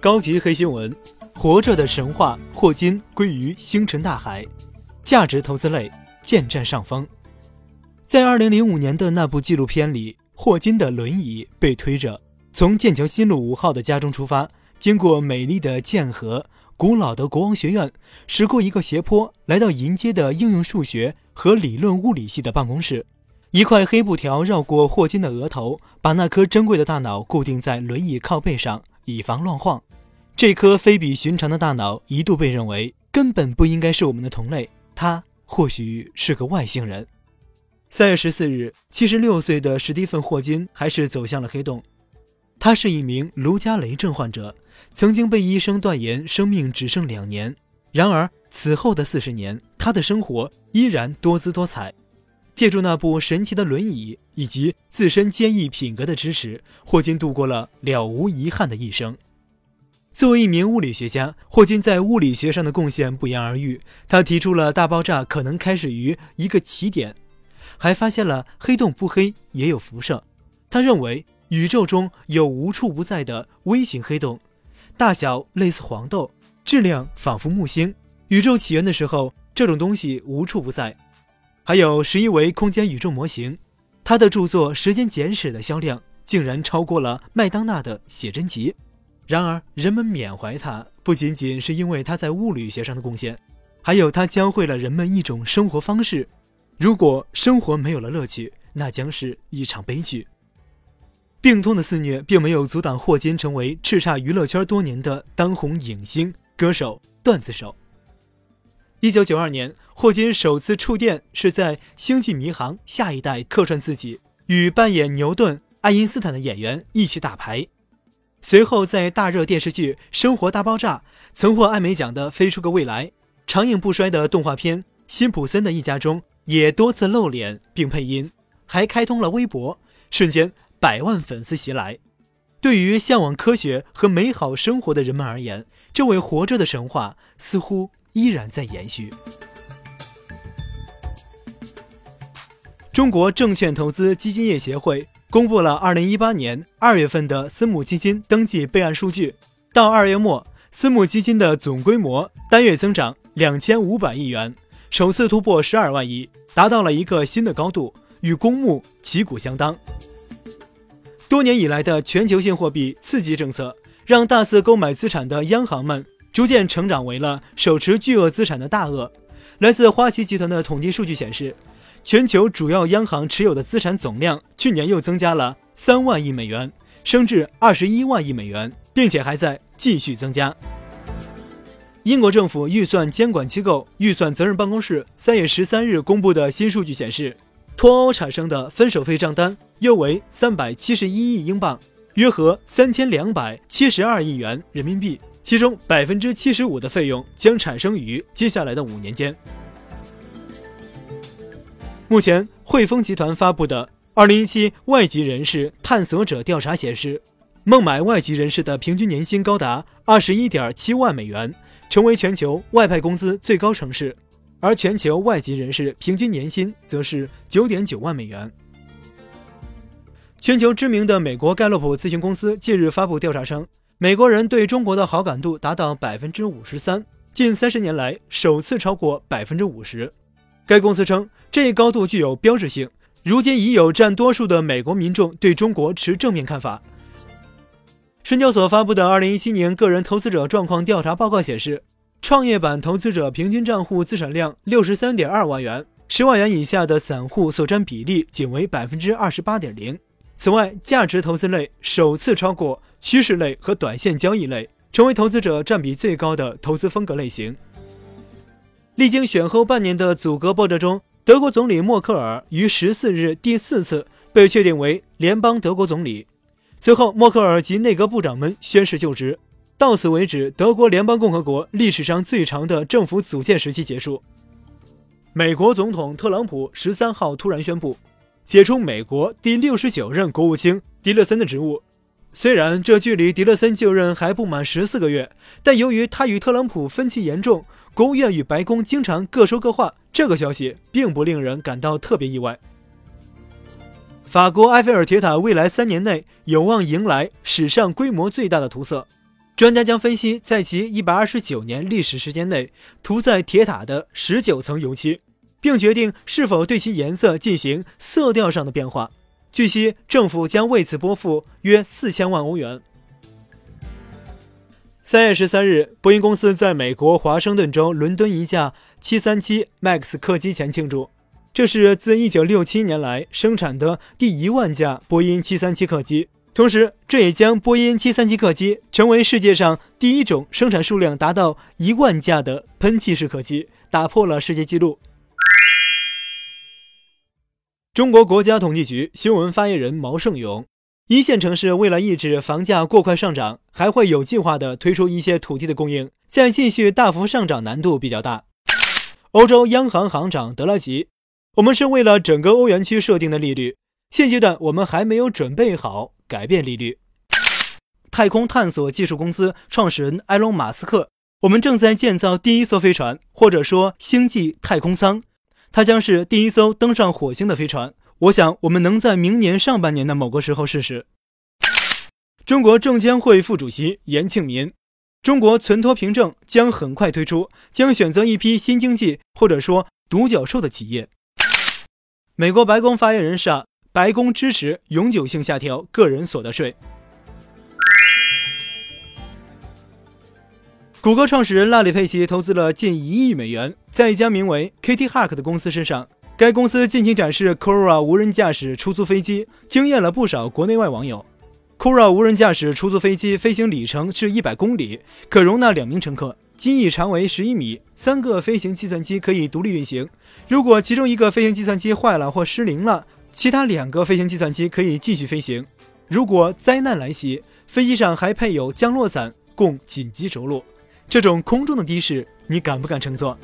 高级黑新闻：活着的神话，霍金归于星辰大海。价值投资类渐占上风。在2005年的那部纪录片里，霍金的轮椅被推着从剑桥新路五号的家中出发，经过美丽的剑河、古老的国王学院，驶过一个斜坡，来到迎接的应用数学和理论物理系的办公室。一块黑布条绕过霍金的额头，把那颗珍贵的大脑固定在轮椅靠背上，以防乱晃。这颗非比寻常的大脑一度被认为根本不应该是我们的同类，它或许是个外星人。三月十四日，七十六岁的史蒂芬·霍金还是走向了黑洞。他是一名卢加雷症患者，曾经被医生断言生命只剩两年。然而此后的四十年，他的生活依然多姿多彩。借助那部神奇的轮椅以及自身坚毅品格的支持，霍金度过了了无遗憾的一生。作为一名物理学家，霍金在物理学上的贡献不言而喻。他提出了大爆炸可能开始于一个起点，还发现了黑洞不黑也有辐射。他认为宇宙中有无处不在的微型黑洞，大小类似黄豆，质量仿佛木星。宇宙起源的时候，这种东西无处不在。还有十一维空间宇宙模型，他的著作《时间简史》的销量竟然超过了麦当娜的写真集。然而，人们缅怀他不仅仅是因为他在物理学上的贡献，还有他教会了人们一种生活方式。如果生活没有了乐趣，那将是一场悲剧。病痛的肆虐并没有阻挡霍金成为叱咤娱乐圈多年的当红影星、歌手、段子手。一九九二年，霍金首次触电是在《星际迷航：下一代》客串自己，与扮演牛顿、爱因斯坦的演员一起打牌。随后，在大热电视剧《生活大爆炸》曾获艾美奖的《飞出个未来》，长影不衰的动画片《辛普森的一家》中也多次露脸并配音，还开通了微博，瞬间百万粉丝袭来。对于向往科学和美好生活的人们而言，这位活着的神话似乎。依然在延续。中国证券投资基金业协会公布了二零一八年二月份的私募基金登记备案数据，到二月末，私募基金的总规模单月增长两千五百亿元，首次突破十二万亿，达到了一个新的高度，与公募旗鼓相当。多年以来的全球性货币刺激政策，让大肆购买资产的央行们。逐渐成长为了手持巨额资产的大鳄。来自花旗集团的统计数据显示，全球主要央行持有的资产总量去年又增加了三万亿美元，升至二十一万亿美元，并且还在继续增加。英国政府预算监管机构预算责任办公室三月十三日公布的新数据显示，脱欧产生的分手费账单约为三百七十一亿英镑，约合三千两百七十二亿元人民币。其中百分之七十五的费用将产生于接下来的五年间。目前，汇丰集团发布的二零一七外籍人士探索者调查显示，孟买外籍人士的平均年薪高达二十一点七万美元，成为全球外派工资最高城市。而全球外籍人士平均年薪则是九点九万美元。全球知名的美国盖洛普咨询公司近日发布调查称。美国人对中国的好感度达到百分之五十三，近三十年来首次超过百分之五十。该公司称，这一高度具有标志性。如今已有占多数的美国民众对中国持正面看法。深交所发布的二零一七年个人投资者状况调查报告显示，创业板投资者平均账户资产量六十三点二万元，十万元以下的散户所占比例仅为百分之二十八点零。此外，价值投资类首次超过趋势类和短线交易类，成为投资者占比最高的投资风格类型。历经选后半年的阻隔波折中，德国总理默克尔于十四日第四次被确定为联邦德国总理。随后，默克尔及内阁部长们宣誓就职。到此为止，德国联邦共和国历史上最长的政府组建时期结束。美国总统特朗普十三号突然宣布。解除美国第六十九任国务卿迪勒森的职务。虽然这距离迪勒森就任还不满十四个月，但由于他与特朗普分歧严重，国务院与白宫经常各说各话，这个消息并不令人感到特别意外。法国埃菲尔铁塔未来三年内有望迎来史上规模最大的涂色。专家将分析在其129年历史时间内涂在铁塔的19层油漆，并决定是否对其颜色进行色调上的变化。据悉，政府将为此拨付约四千万欧元。三月十三日，波音公司在美国华盛顿州伦敦一架737 MAX 客机前庆祝，这是自1967年来生产的第一万架波音737客机。同时，这也将波音737客机成为世界上第一种生产数量达到一万架的喷气式客机，打破了世界纪录。中国国家统计局新闻发言人毛盛勇：一线城市为了抑制房价过快上涨，还会有计划地推出一些土地的供应，再继续大幅上涨难度比较大。欧洲央行行长德拉吉：我们是为了整个欧元区设定的利率，现阶段我们还没有准备好。改变利率。太空探索技术公司创始人埃隆·马斯克，我们正在建造第一艘飞船，或者说星际太空舱，它将是第一艘登上火星的飞船。我想，我们能在明年上半年的某个时候试试。中国证监会副主席严庆民，中国存托凭证将很快推出，将选择一批新经济或者说独角兽的企业。美国白宫发言人是。白宫支持永久性下调个人所得税。谷歌创始人拉里·佩奇投资了近一亿美元在一家名为 Kitty Hawk 的公司身上。该公司近期展示 Cora 无人驾驶出租飞机，惊艳了不少国内外网友。Cora 无人驾驶出租飞机飞行里程是一百公里，可容纳两名乘客，机翼长为十一米，三个飞行计算机可以独立运行。如果其中一个飞行计算机坏了或失灵了，其他两个飞行计算机可以继续飞行。如果灾难来袭，飞机上还配有降落伞供紧急着陆。这种空中的的士，你敢不敢乘坐？